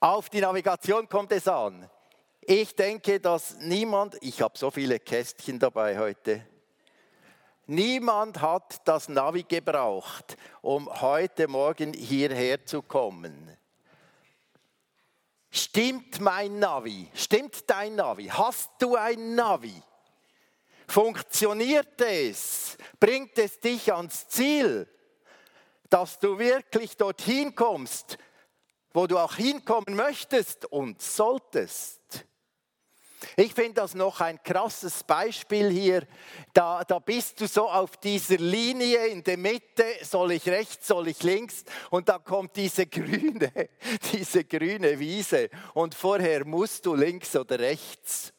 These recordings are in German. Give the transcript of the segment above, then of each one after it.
Auf die Navigation kommt es an. Ich denke, dass niemand, ich habe so viele Kästchen dabei heute, niemand hat das Navi gebraucht, um heute Morgen hierher zu kommen. Stimmt mein Navi? Stimmt dein Navi? Hast du ein Navi? Funktioniert es? Bringt es dich ans Ziel, dass du wirklich dorthin kommst, wo du auch hinkommen möchtest und solltest. Ich finde das noch ein krasses Beispiel hier. Da, da bist du so auf dieser Linie in der Mitte, soll ich rechts, soll ich links, und da kommt diese grüne, diese grüne Wiese und vorher musst du links oder rechts.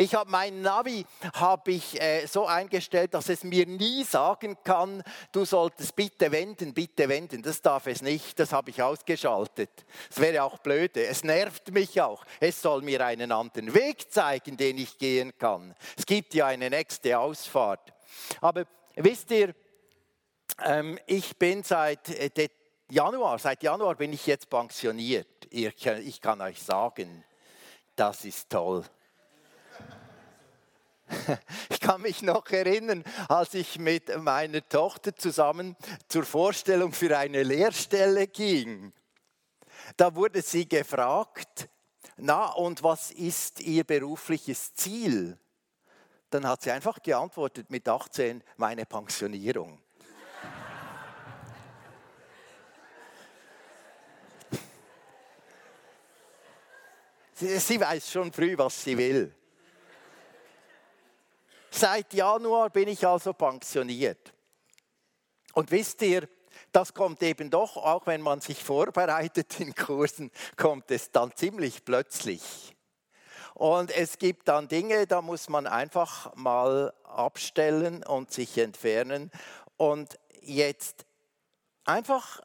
Ich habe mein Navi habe ich äh, so eingestellt, dass es mir nie sagen kann, du solltest bitte wenden, bitte wenden. Das darf es nicht. Das habe ich ausgeschaltet. Das wäre auch blöde. Es nervt mich auch. Es soll mir einen anderen Weg zeigen, den ich gehen kann. Es gibt ja eine nächste Ausfahrt. Aber wisst ihr, ähm, ich bin seit äh, Januar, seit Januar bin ich jetzt pensioniert. Ich kann euch sagen, das ist toll. Ich kann mich noch erinnern, als ich mit meiner Tochter zusammen zur Vorstellung für eine Lehrstelle ging. Da wurde sie gefragt, na und was ist ihr berufliches Ziel? Dann hat sie einfach geantwortet mit 18, meine Pensionierung. Sie, weiß schon früh, was sie will. Seit Januar bin ich also pensioniert. Und wisst ihr, das kommt eben doch, auch wenn man sich vorbereitet in Kursen, kommt es dann ziemlich plötzlich. Und es gibt dann Dinge, da muss man einfach mal abstellen und sich entfernen und jetzt einfach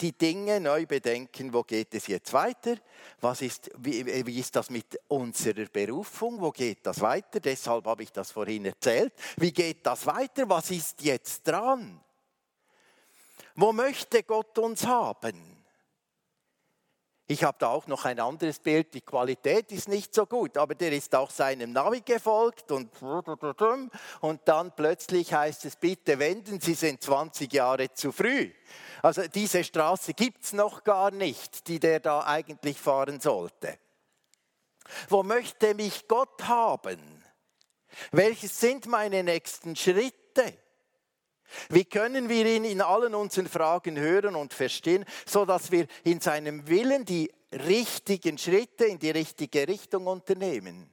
die Dinge neu bedenken, wo geht es jetzt weiter, was ist, wie, wie, ist das mit unserer Berufung, wo geht das weiter, deshalb habe ich das vorhin erzählt, wie geht das weiter, was ist jetzt dran, wo möchte Gott uns haben. Ich habe da auch noch ein anderes Bild, die Qualität ist nicht so gut, aber der ist auch seinem Navi gefolgt und, und dann plötzlich heißt es, bitte wenden, Sie sind 20 Jahre zu früh. Also diese Straße gibt es noch gar nicht, die der da eigentlich fahren sollte. Wo möchte mich Gott haben? Welches sind meine nächsten Schritte? Wie können wir ihn in allen unseren Fragen hören und verstehen, sodass wir in seinem Willen die richtigen Schritte in die richtige Richtung unternehmen?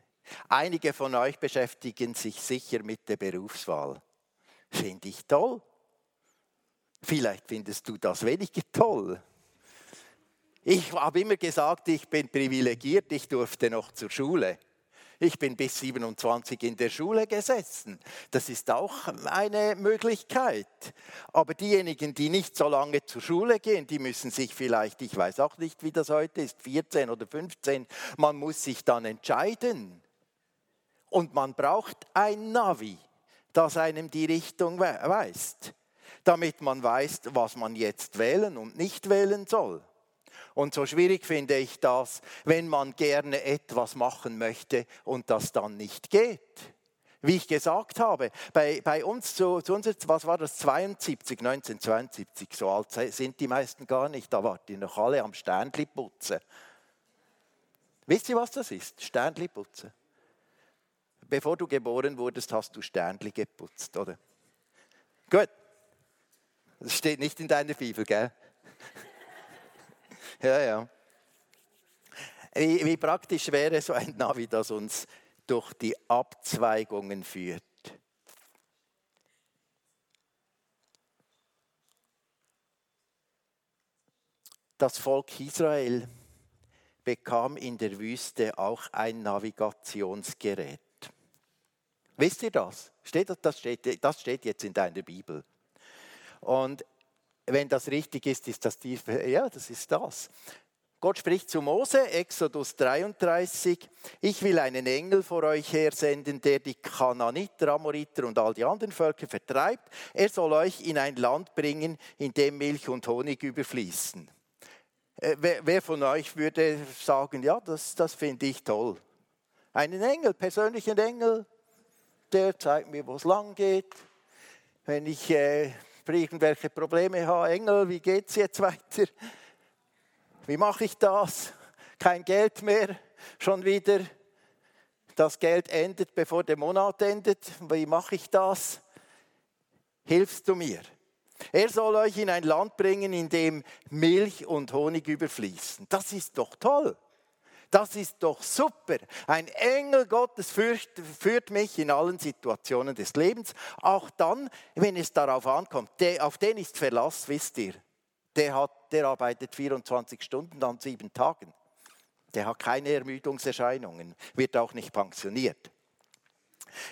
Einige von euch beschäftigen sich sicher mit der Berufswahl. Finde ich toll. Vielleicht findest du das weniger toll. Ich habe immer gesagt, ich bin privilegiert, ich durfte noch zur Schule. Ich bin bis 27 in der Schule gesessen. Das ist auch eine Möglichkeit. Aber diejenigen, die nicht so lange zur Schule gehen, die müssen sich vielleicht, ich weiß auch nicht, wie das heute ist, 14 oder 15, man muss sich dann entscheiden. Und man braucht ein Navi, das einem die Richtung weist, damit man weiß, was man jetzt wählen und nicht wählen soll. Und so schwierig finde ich das, wenn man gerne etwas machen möchte und das dann nicht geht. Wie ich gesagt habe, bei, bei uns, zu, zu uns, was war das, 72, 1972, so alt sind die meisten gar nicht, da wart ihr noch alle am Sternli putzen. Wisst ihr, was das ist? Sternli putzen. Bevor du geboren wurdest, hast du Sternli geputzt, oder? Gut. Das steht nicht in deiner Bibel, gell? Ja, ja. Wie, wie praktisch wäre so ein Navi, das uns durch die Abzweigungen führt? Das Volk Israel bekam in der Wüste auch ein Navigationsgerät. Wisst ihr das? Steht, das, steht, das steht jetzt in deiner Bibel. Und wenn das richtig ist, ist das die, ja, das ist das. Gott spricht zu Mose, Exodus 33, ich will einen Engel vor euch hersenden, der die Kananiter, Amoriter und all die anderen Völker vertreibt. Er soll euch in ein Land bringen, in dem Milch und Honig überfließen. Äh, wer, wer, von euch würde sagen, ja, das, das finde ich toll? Einen Engel, persönlichen Engel, der zeigt mir, wo es lang geht. Wenn ich äh, irgendwelche Probleme habe, Engel, wie geht es jetzt weiter? Wie mache ich das? Kein Geld mehr, schon wieder. Das Geld endet, bevor der Monat endet. Wie mache ich das? Hilfst du mir? Er soll euch in ein Land bringen, in dem Milch und Honig überfließen. Das ist doch toll. Das ist doch super. Ein Engel Gottes führt, führt, mich in allen Situationen des Lebens, auch dann, wenn es darauf ankommt. Der, auf den ist Verlass, wisst ihr. Der, hat, der arbeitet 24 Stunden an sieben Tagen. Der hat keine Ermüdungserscheinungen, wird auch nicht pensioniert.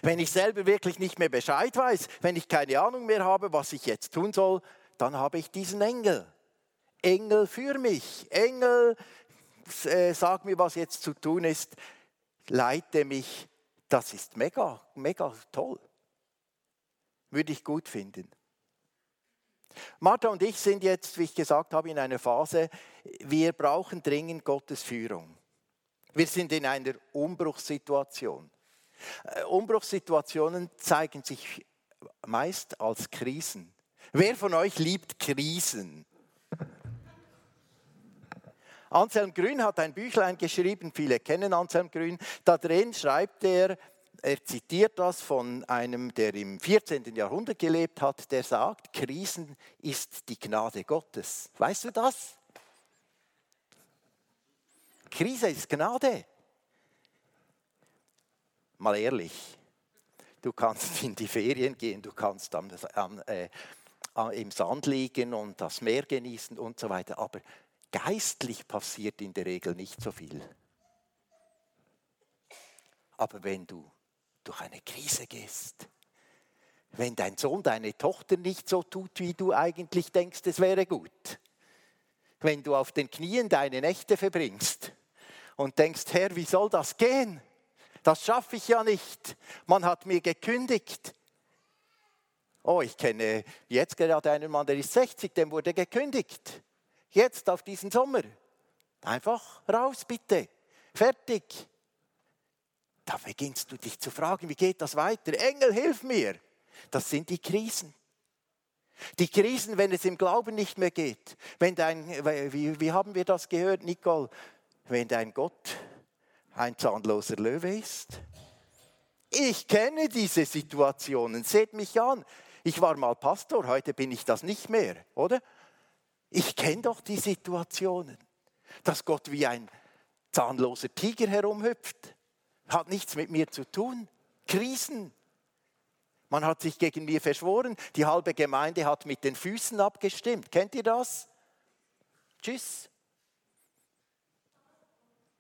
Wenn ich selber wirklich nicht mehr Bescheid weiß, wenn ich keine Ahnung mehr habe, was ich jetzt tun soll, dann habe ich diesen Engel. Engel für mich. Engel, sag mir, was jetzt zu tun ist. Leite mich. Das ist mega, mega toll. Würde ich gut finden. Martha und ich sind jetzt, wie ich gesagt habe, in einer Phase, wir brauchen dringend Gottes Führung. Wir sind in einer Umbruchssituation. Äh, Umbruchssituationen zeigen sich meist als Krisen. Wer von euch liebt Krisen? Anselm Grün hat ein Büchlein geschrieben, viele kennen Anselm Grün. Da drin schreibt er, er zitiert das von einem, der im 14. Jahrhundert gelebt hat, der sagt, Krisen ist die Gnade Gottes. Weißt du das? Krise ist Gnade mal ehrlich, du kannst in die Ferien gehen, du kannst am, am, äh, im Sand liegen und das Meer genießen und so weiter, aber geistlich passiert in der Regel nicht so viel. Aber wenn du durch eine Krise gehst, wenn dein Sohn, deine Tochter nicht so tut, wie du eigentlich denkst, es wäre gut, wenn du auf den Knien deine Nächte verbringst und denkst, Herr, wie soll das gehen? Das schaffe ich ja nicht. Man hat mir gekündigt. Oh, ich kenne jetzt gerade einen Mann, der ist 60, dem wurde gekündigt. Jetzt auf diesen Sommer. Einfach raus, bitte. Fertig. Da beginnst du dich zu fragen, wie geht das weiter? Engel, hilf mir. Das sind die Krisen. Die Krisen, wenn es im Glauben nicht mehr geht. Wenn dein, wie, wie haben wir das gehört, Nicole? Wenn dein Gott ein zahnloser Löwe ist? Ich kenne diese Situationen. Seht mich an. Ich war mal Pastor, heute bin ich das nicht mehr, oder? Ich kenne doch die Situationen, dass Gott wie ein zahnloser Tiger herumhüpft. Hat nichts mit mir zu tun. Krisen. Man hat sich gegen mir verschworen. Die halbe Gemeinde hat mit den Füßen abgestimmt. Kennt ihr das? Tschüss.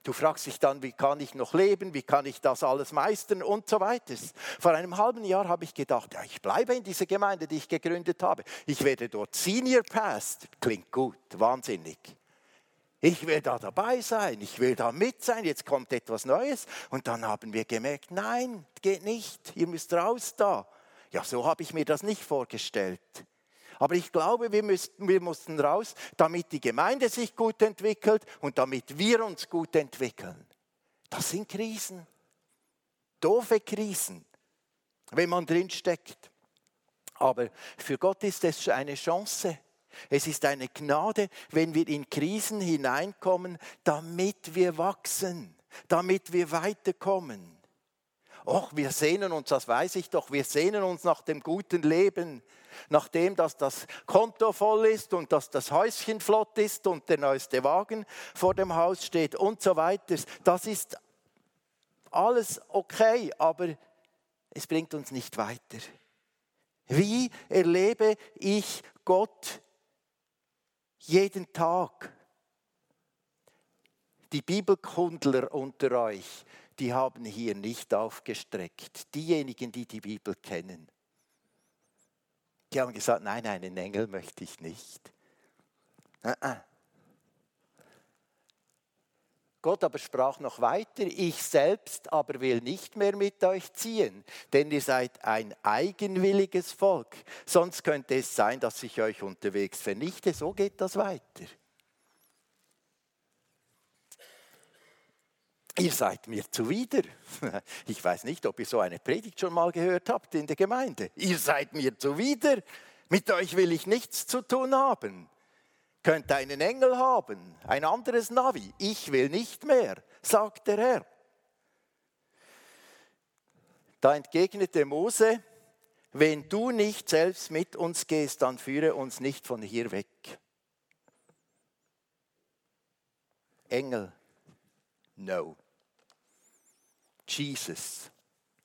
Du fragst dich dann, wie kann ich noch leben, wie kann ich das alles meistern und so weiter. Vor einem halben Jahr habe ich gedacht, ja, ich bleibe in dieser Gemeinde, die ich gegründet habe. Ich werde dort Senior Past. Klingt gut, wahnsinnig. Ich will da dabei sein, ich will da mit sein, jetzt kommt etwas Neues. Und dann haben wir gemerkt, nein, geht nicht, ihr müsst raus da. Ja, so habe ich mir das nicht vorgestellt. Aber ich glaube, wir, müssten, wir mussten raus, damit die Gemeinde sich gut entwickelt und damit wir uns gut entwickeln. Das sind Krisen. Doofe Krisen, wenn man drin steckt. Aber für Gott ist es eine Chance. Es ist eine Gnade, wenn wir in Krisen hineinkommen, damit wir wachsen, damit wir weiterkommen. Och, wir sehnen uns, das weiß ich doch, wir sehnen uns nach dem guten Leben, nachdem dass das Konto voll ist und dass das Häuschen flott ist und der neueste Wagen vor dem Haus steht und so weiter. Das ist alles okay, aber es bringt uns nicht weiter. Wie erlebe ich Gott jeden Tag? Die Bibelkundler unter euch, die haben hier nicht aufgestreckt. Diejenigen, die die Bibel kennen. Die haben gesagt, nein, einen Engel möchte ich nicht. Gott aber sprach noch weiter, ich selbst aber will nicht mehr mit euch ziehen, denn ihr seid ein eigenwilliges Volk, sonst könnte es sein, dass ich euch unterwegs vernichte. So geht das weiter. Ihr seid mir zuwider. Ich weiß nicht, ob ihr so eine Predigt schon mal gehört habt in der Gemeinde. Ihr seid mir zuwider. Mit euch will ich nichts zu tun haben. Könnt einen Engel haben, ein anderes Navi. Ich will nicht mehr, sagt der Herr. Da entgegnete Mose, wenn du nicht selbst mit uns gehst, dann führe uns nicht von hier weg. Engel, no. Jesus,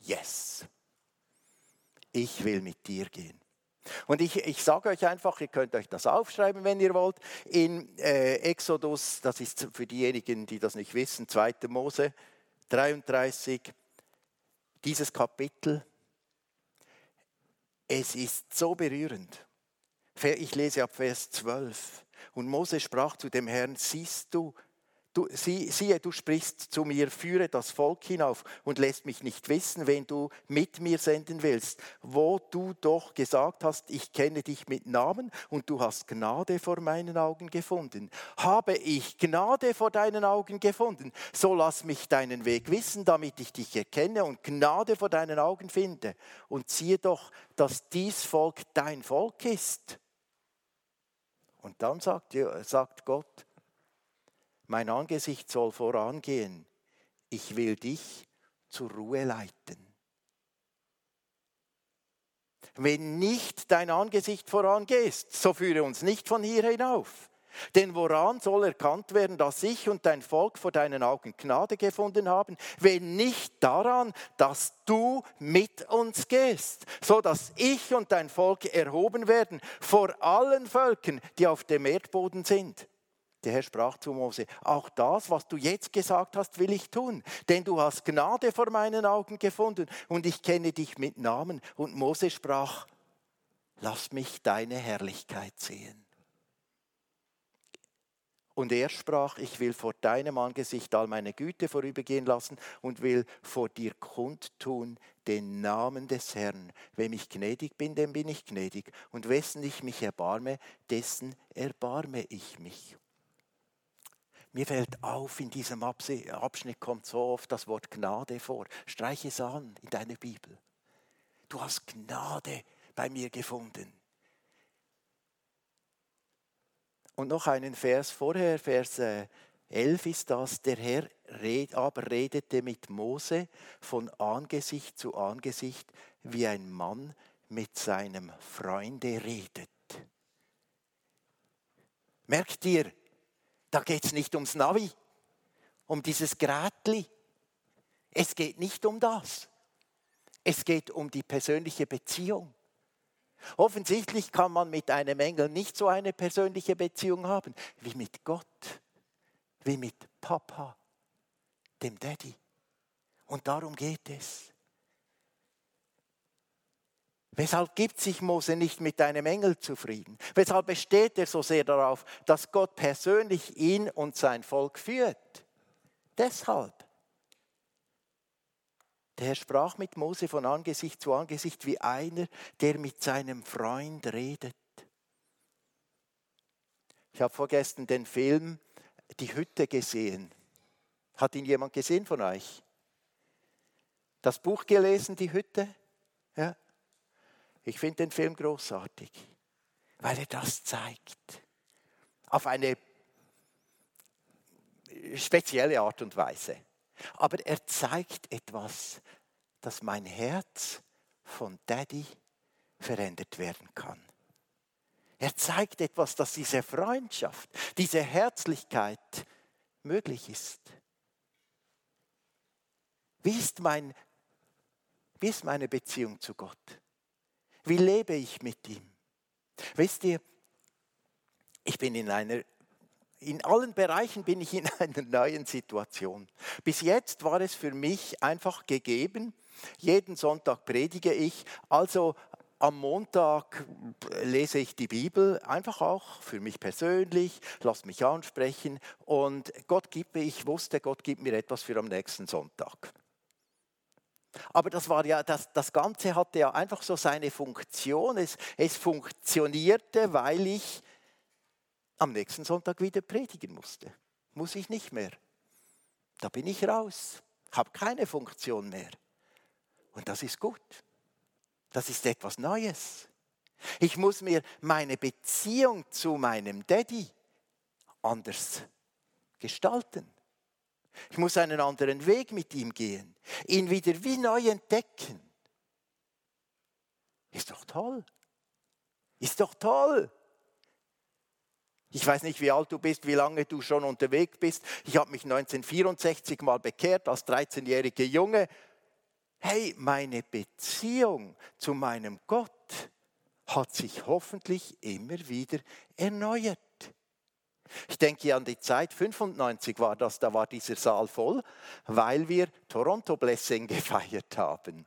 yes. Ich will mit dir gehen. Und ich, ich sage euch einfach, ihr könnt euch das aufschreiben, wenn ihr wollt, in äh, Exodus, das ist für diejenigen, die das nicht wissen, 2. Mose 33, dieses Kapitel. Es ist so berührend. Ich lese ab Vers 12. Und Mose sprach zu dem Herrn, siehst du, Du, sie, siehe, du sprichst zu mir, führe das Volk hinauf und lässt mich nicht wissen, wen du mit mir senden willst, wo du doch gesagt hast, ich kenne dich mit Namen und du hast Gnade vor meinen Augen gefunden. Habe ich Gnade vor deinen Augen gefunden, so lass mich deinen Weg wissen, damit ich dich erkenne und Gnade vor deinen Augen finde. Und siehe doch, dass dies Volk dein Volk ist. Und dann sagt, sagt Gott, mein Angesicht soll vorangehen. Ich will dich zur Ruhe leiten. Wenn nicht dein Angesicht vorangehst, so führe uns nicht von hier hinauf. Denn woran soll erkannt werden, dass ich und dein Volk vor deinen Augen Gnade gefunden haben, wenn nicht daran, dass du mit uns gehst, so dass ich und dein Volk erhoben werden vor allen Völkern, die auf dem Erdboden sind. Der Herr sprach zu Mose, auch das, was du jetzt gesagt hast, will ich tun, denn du hast Gnade vor meinen Augen gefunden und ich kenne dich mit Namen. Und Mose sprach, lass mich deine Herrlichkeit sehen. Und er sprach, ich will vor deinem Angesicht all meine Güte vorübergehen lassen und will vor dir kundtun den Namen des Herrn. Wem ich gnädig bin, dem bin ich gnädig. Und wessen ich mich erbarme, dessen erbarme ich mich. Mir fällt auf, in diesem Abschnitt kommt so oft das Wort Gnade vor. Streiche es an in deiner Bibel. Du hast Gnade bei mir gefunden. Und noch einen Vers vorher, Vers 11 äh, ist das, der Herr aber redete mit Mose von Angesicht zu Angesicht, wie ein Mann mit seinem Freunde redet. Merkt ihr, da geht es nicht ums Navi, um dieses Grätli. Es geht nicht um das. Es geht um die persönliche Beziehung. Offensichtlich kann man mit einem Engel nicht so eine persönliche Beziehung haben wie mit Gott, wie mit Papa, dem Daddy. Und darum geht es. Weshalb gibt sich Mose nicht mit einem Engel zufrieden? Weshalb besteht er so sehr darauf, dass Gott persönlich ihn und sein Volk führt? Deshalb. Der Herr sprach mit Mose von Angesicht zu Angesicht wie einer, der mit seinem Freund redet. Ich habe vorgestern den Film Die Hütte gesehen. Hat ihn jemand gesehen von euch? Das Buch gelesen, Die Hütte? Ja. Ich finde den Film großartig, weil er das zeigt. Auf eine spezielle Art und Weise. Aber er zeigt etwas, dass mein Herz von Daddy verändert werden kann. Er zeigt etwas, dass diese Freundschaft, diese Herzlichkeit möglich ist. Wie ist, mein, wie ist meine Beziehung zu Gott? Wie lebe ich mit ihm? Wisst ihr, ich bin in einer, in allen Bereichen bin ich in einer neuen Situation. Bis jetzt war es für mich einfach gegeben, jeden Sonntag predige ich, also am Montag lese ich die Bibel, einfach auch für mich persönlich, lass mich ansprechen und Gott gibt mir, ich wusste, Gott gibt mir etwas für am nächsten Sonntag. Aber das, war ja, das, das Ganze hatte ja einfach so seine Funktion. Es, es funktionierte, weil ich am nächsten Sonntag wieder predigen musste. Muss ich nicht mehr. da bin ich raus, habe keine Funktion mehr. Und das ist gut. Das ist etwas Neues. Ich muss mir meine Beziehung zu meinem Daddy anders gestalten. Ich muss einen anderen Weg mit ihm gehen, ihn wieder wie neu entdecken. Ist doch toll. Ist doch toll. Ich weiß nicht, wie alt du bist, wie lange du schon unterwegs bist. Ich habe mich 1964 mal bekehrt als 13-jähriger Junge. Hey, meine Beziehung zu meinem Gott hat sich hoffentlich immer wieder erneuert. Ich denke an die Zeit, 95 war das, da war dieser Saal voll, weil wir Toronto Blessing gefeiert haben.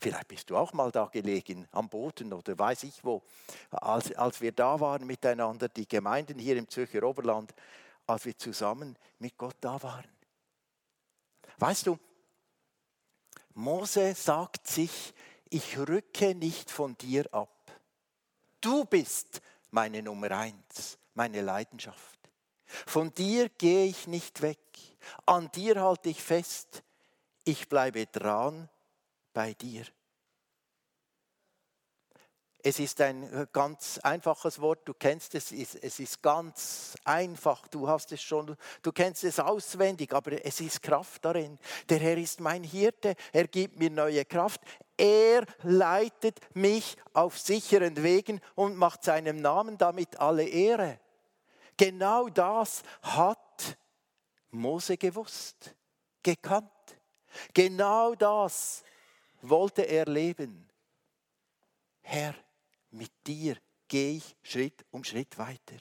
Vielleicht bist du auch mal da gelegen, am Boden oder weiß ich wo, als, als wir da waren miteinander, die Gemeinden hier im Zürcher Oberland, als wir zusammen mit Gott da waren. Weißt du, Mose sagt sich, ich rücke nicht von dir ab. Du bist meine Nummer eins, meine Leidenschaft. Von dir gehe ich nicht weg. An dir halte ich fest. Ich bleibe dran bei dir. Es ist ein äh, ganz einfaches Wort, du kennst es, es ist ganz einfach, du hast es schon, du kennst es auswendig, aber es ist Kraft darin. Der Herr ist mein Hirte, er gibt mir neue Kraft, er leitet mich auf sicheren Wegen und macht seinem Namen damit alle Ehre. Genau das hat Mose gewusst, gekannt. Genau das wollte er leben. Herr, mit dir gehe ich Schritt um Schritt weiter.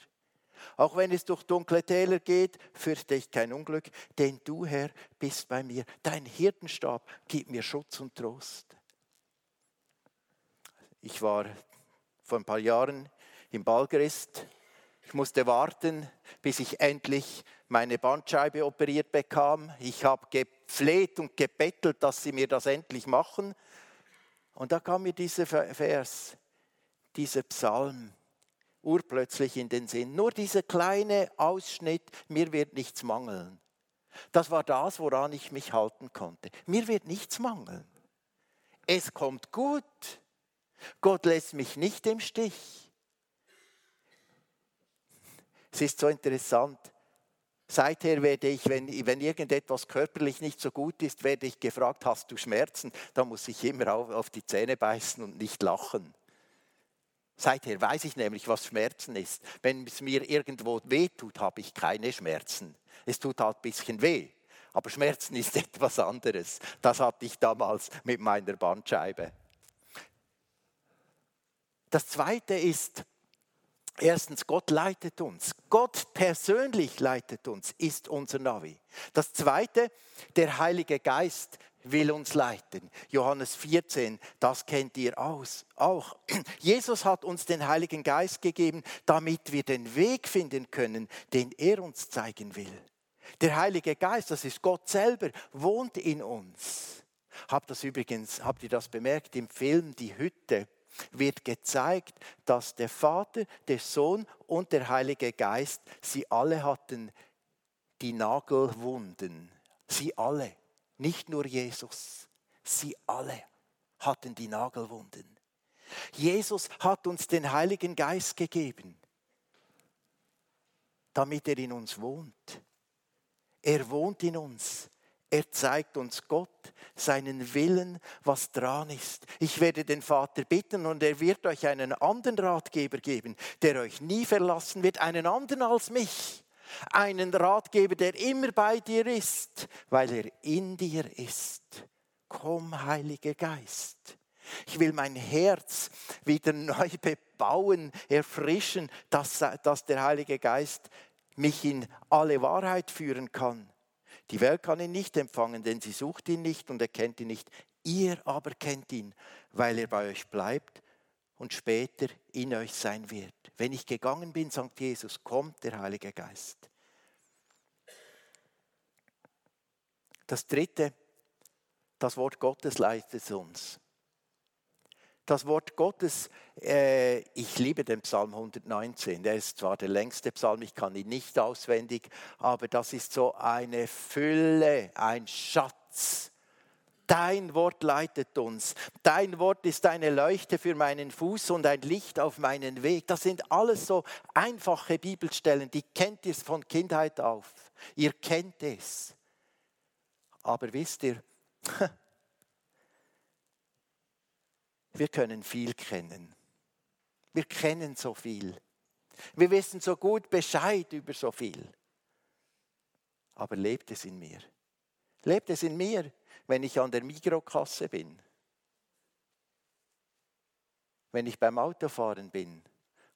Auch wenn es durch dunkle Täler geht, fürchte ich kein Unglück, denn du, Herr, bist bei mir. Dein Hirtenstab gibt mir Schutz und Trost. Ich war vor ein paar Jahren im Balgrist. Ich musste warten, bis ich endlich meine Bandscheibe operiert bekam. Ich habe gepfleht und gebettelt, dass sie mir das endlich machen. Und da kam mir dieser Vers, dieser Psalm urplötzlich in den Sinn. Nur dieser kleine Ausschnitt, mir wird nichts mangeln. Das war das, woran ich mich halten konnte. Mir wird nichts mangeln. Es kommt gut. Gott lässt mich nicht im Stich. Es ist so interessant. Seither werde ich, wenn, wenn irgendetwas körperlich nicht so gut ist, werde ich gefragt, hast du Schmerzen? Da muss ich immer auf, auf die Zähne beißen und nicht lachen. Seither weiß ich nämlich, was Schmerzen ist. Wenn es mir irgendwo weh tut, habe ich keine Schmerzen. Es tut halt ein bisschen weh. Aber Schmerzen ist etwas anderes. Das hatte ich damals mit meiner Bandscheibe. Das Zweite ist, Erstens, Gott leitet uns. Gott persönlich leitet uns, ist unser Navi. Das Zweite, der Heilige Geist will uns leiten. Johannes 14, das kennt ihr aus, auch. Jesus hat uns den Heiligen Geist gegeben, damit wir den Weg finden können, den er uns zeigen will. Der Heilige Geist, das ist Gott selber, wohnt in uns. Habt das übrigens, habt ihr das bemerkt im Film Die Hütte? Wird gezeigt, dass der Vater, der Sohn und der Heilige Geist, sie alle hatten die Nagelwunden. Sie alle, nicht nur Jesus, sie alle hatten die Nagelwunden. Jesus hat uns den Heiligen Geist gegeben, damit er in uns wohnt. Er wohnt in uns. Er zeigt uns Gott, seinen Willen, was dran ist. Ich werde den Vater bitten und er wird euch einen anderen Ratgeber geben, der euch nie verlassen wird, einen anderen als mich. Einen Ratgeber, der immer bei dir ist, weil er in dir ist. Komm, Heiliger Geist. Ich will mein Herz wieder neu bebauen, erfrischen, dass, dass der Heilige Geist mich in alle Wahrheit führen kann. Die Welt kann ihn nicht empfangen, denn sie sucht ihn nicht und erkennt ihn nicht. Ihr aber kennt ihn, weil er bei euch bleibt und später in euch sein wird. Wenn ich gegangen bin, sagt Jesus, kommt der Heilige Geist. Das dritte, das Wort Gottes leitet uns. Das Wort Gottes, äh, ich liebe den Psalm 119, der ist zwar der längste Psalm, ich kann ihn nicht auswendig, aber das ist so eine Fülle, ein Schatz. Dein Wort leitet uns. Dein Wort ist eine Leuchte für meinen Fuß und ein Licht auf meinen Weg. Das sind alles so einfache Bibelstellen, die kennt ihr von Kindheit auf. Ihr kennt es. Aber wisst ihr, Wir können viel kennen. Wir kennen so viel. Wir wissen so gut Bescheid über so viel. Aber lebt es in mir? Lebt es in mir, wenn ich an der Mikrokasse bin? Wenn ich beim Autofahren bin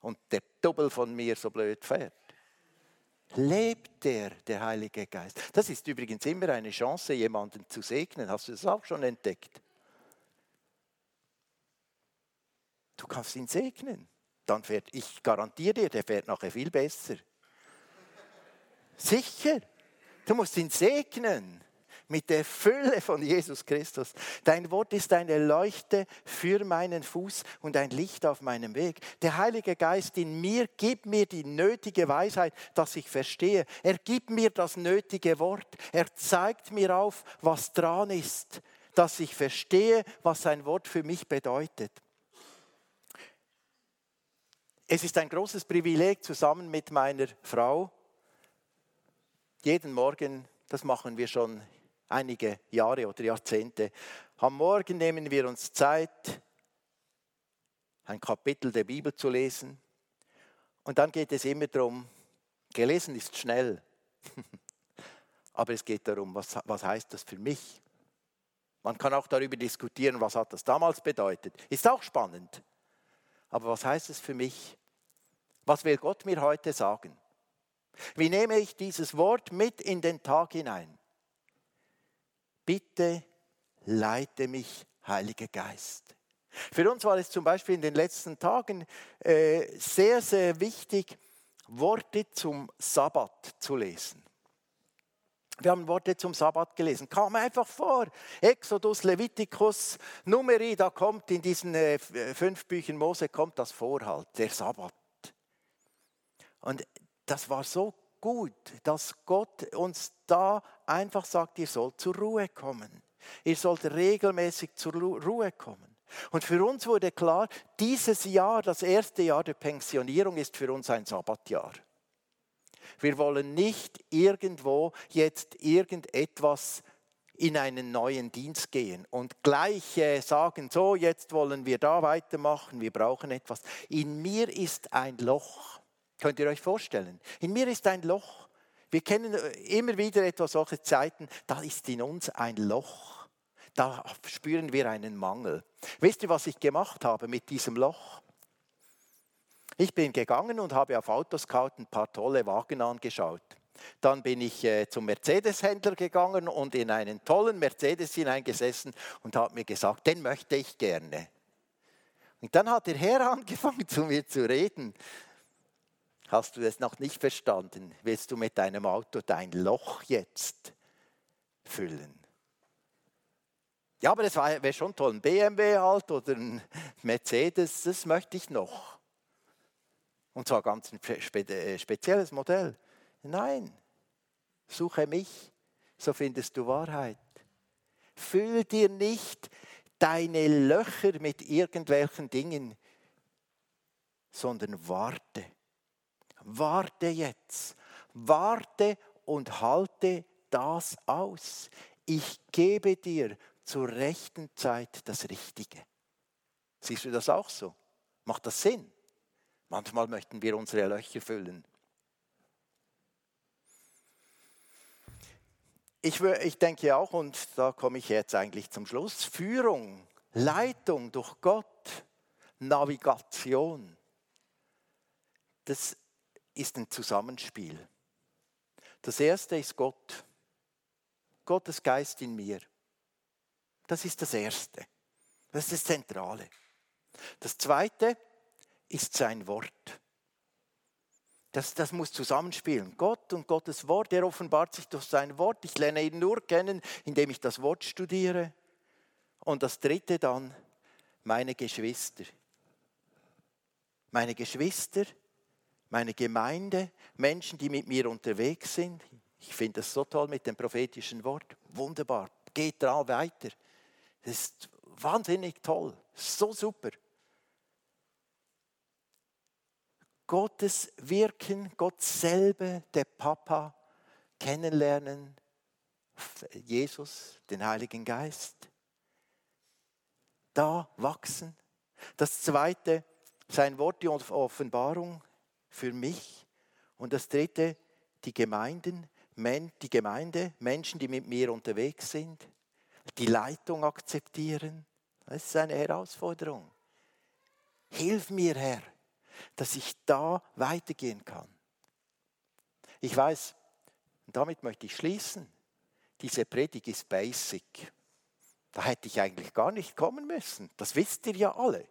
und der Double von mir so blöd fährt? Lebt der, der Heilige Geist? Das ist übrigens immer eine Chance, jemanden zu segnen. Hast du das auch schon entdeckt? Du kannst ihn segnen. Dann fährt, ich garantiere dir, der fährt nachher viel besser. Sicher. Du musst ihn segnen mit der Fülle von Jesus Christus. Dein Wort ist eine Leuchte für meinen Fuß und ein Licht auf meinem Weg. Der Heilige Geist in mir gibt mir die nötige Weisheit, dass ich verstehe. Er gibt mir das nötige Wort. Er zeigt mir auf, was dran ist, dass ich verstehe, was sein Wort für mich bedeutet. Es ist ein großes Privileg, zusammen mit meiner Frau jeden Morgen, das machen wir schon einige Jahre oder Jahrzehnte, am Morgen nehmen wir uns Zeit, ein Kapitel der Bibel zu lesen. Und dann geht es immer darum, gelesen ist schnell, aber es geht darum, was, was heißt das für mich? Man kann auch darüber diskutieren, was hat das damals bedeutet. Ist auch spannend. Aber was heißt es für mich? Was will Gott mir heute sagen? Wie nehme ich dieses Wort mit in den Tag hinein? Bitte leite mich, Heiliger Geist. Für uns war es zum Beispiel in den letzten Tagen äh, sehr, sehr wichtig, Worte zum Sabbat zu lesen. Wir haben Worte zum Sabbat gelesen. Kam einfach vor. Exodus, Leviticus, Numeri, da kommt in diesen äh, fünf Büchern Mose kommt das vor halt, der Sabbat. Und das war so gut, dass Gott uns da einfach sagt, ihr sollt zur Ruhe kommen. Ihr sollt regelmäßig zur Ruhe kommen. Und für uns wurde klar, dieses Jahr, das erste Jahr der Pensionierung, ist für uns ein Sabbatjahr. Wir wollen nicht irgendwo jetzt irgendetwas in einen neuen Dienst gehen und gleich sagen, so, jetzt wollen wir da weitermachen, wir brauchen etwas. In mir ist ein Loch. Könnt ihr euch vorstellen? In mir ist ein Loch. Wir kennen äh, immer wieder etwa solche Zeiten, da ist in uns ein Loch. Da spüren wir einen Mangel. Wisst ihr, was ich gemacht habe mit diesem Loch? Ich bin gegangen und habe auf Autoscout ein paar tolle Wagen angeschaut. Dann bin ich äh, zum Mercedes-Händler gegangen und in einen tollen Mercedes hineingesessen und habe mir gesagt, den möchte ich gerne. Und dann hat der Herr angefangen zu mir zu reden. Hast du es noch nicht verstanden? Willst du mit deinem Auto dein Loch jetzt füllen? Ja, aber das wäre schon toll. Ein BMW halt oder ein Mercedes, das möchte ich noch. Und zwar ganz ein äh, spezielles Modell. Nein, suche mich, so findest du Wahrheit. Füll dir nicht deine Löcher mit irgendwelchen Dingen, sondern warte warte jetzt, warte und halte das aus. Ich gebe dir zur rechten Zeit das Richtige. Siehst du das auch so? Macht das Sinn? Manchmal möchten wir unsere Löcher füllen. Ich, ich denke auch, und da komme ich jetzt eigentlich zum Schluss, Führung, Leitung durch Gott, Navigation, das ist ein Zusammenspiel. Das erste ist Gott. Gottes Geist in mir. Das ist das Erste. Das ist das Zentrale. Das Zweite ist sein Wort. Das, das muss zusammenspielen. Gott und Gottes Wort, er offenbart sich durch sein Wort. Ich lerne ihn nur kennen, indem ich das Wort studiere. Und das Dritte dann, meine Geschwister. Meine Geschwister, meine Gemeinde, Menschen, die mit mir unterwegs sind. Ich finde das so toll mit dem prophetischen Wort. Wunderbar. Geht da weiter. Das ist wahnsinnig toll. So super. Gottes Wirken, Gott selber, der Papa, kennenlernen, Jesus, den Heiligen Geist. Da wachsen. Das zweite, sein Wort, die Offenbarung für mich. Und das dritte, die Gemeinden, die Gemeinde, Menschen, die mit mir unterwegs sind, die Leitung akzeptieren. Das ist eine Herausforderung. Hilf mir, Herr, dass ich da weitergehen kann. Ich weiß, damit möchte ich schließen, diese Predigt ist basic. Da hätte ich eigentlich gar nicht kommen müssen. Das wisst ihr ja alle.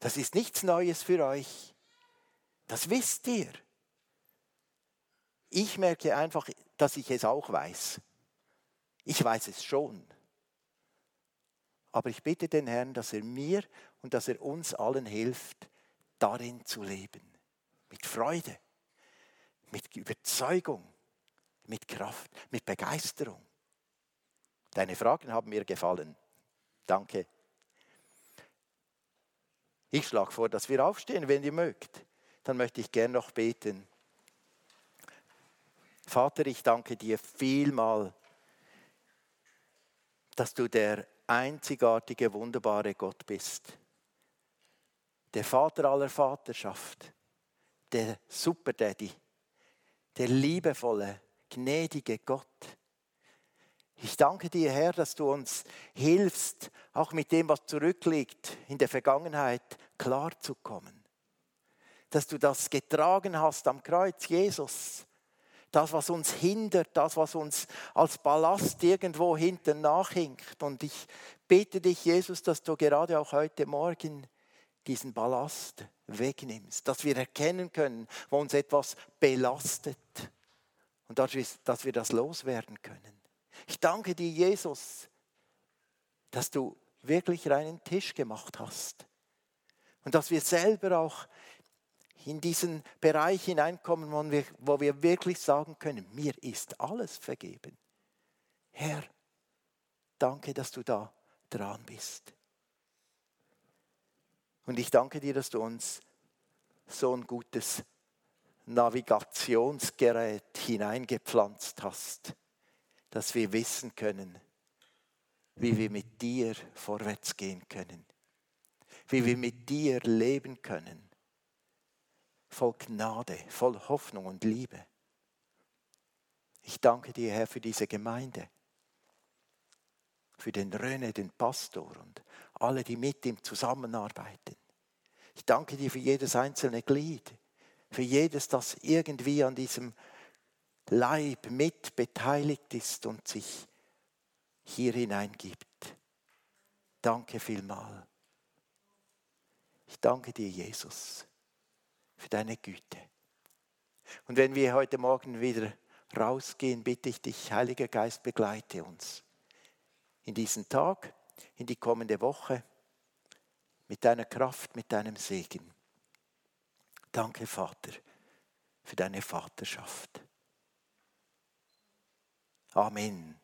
Das ist nichts Neues für euch. Das wisst ihr. Ich merke einfach, dass ich es auch weiß. Ich weiß es schon. Aber ich bitte den Herrn, dass er mir und dass er uns allen hilft, darin zu leben. Mit Freude, mit Überzeugung, mit Kraft, mit Begeisterung. Deine Fragen haben mir gefallen. Danke. Ich schlage vor, dass wir aufstehen, wenn ihr mögt. Dann möchte ich gern noch beten. Vater, ich danke dir vielmal, dass du der einzigartige, wunderbare Gott bist. Der Vater aller Vaterschaft, der Super Daddy, der liebevolle, gnädige Gott. Ich danke dir, Herr, dass du uns hilfst, auch mit dem, was zurückliegt in der Vergangenheit, klarzukommen. Dass du das getragen hast am Kreuz, Jesus. Das, was uns hindert, das, was uns als Ballast irgendwo hinten nachhinkt. Und ich bitte dich, Jesus, dass du gerade auch heute Morgen diesen Ballast wegnimmst, dass wir erkennen können, wo uns etwas belastet und dass wir das loswerden können. Ich danke dir, Jesus, dass du wirklich reinen Tisch gemacht hast und dass wir selber auch in diesen Bereich hineinkommen, wo wir, wo wir wirklich sagen können, mir ist alles vergeben. Herr, danke, dass du da dran bist. Und ich danke dir, dass du uns so ein gutes Navigationsgerät hineingepflanzt hast, dass wir wissen können, wie wir mit dir vorwärts gehen können, wie wir mit dir leben können, voll Gnade, voll Hoffnung und Liebe. Ich danke dir, Herr, für diese Gemeinde, für den Röne, den Pastor und alle, die mit ihm zusammenarbeiten. Ich danke dir für jedes einzelne Glied, für jedes, das irgendwie an diesem Leib mit beteiligt ist und sich hier hineingibt. Danke vielmal. Ich danke dir, Jesus, für deine Güte. Und wenn wir heute Morgen wieder rausgehen, bitte ich dich, Heiliger Geist, begleite uns in diesen Tag, in die kommende Woche mit deiner Kraft, mit deinem Segen. Danke, Vater, für deine Vaterschaft. Amen.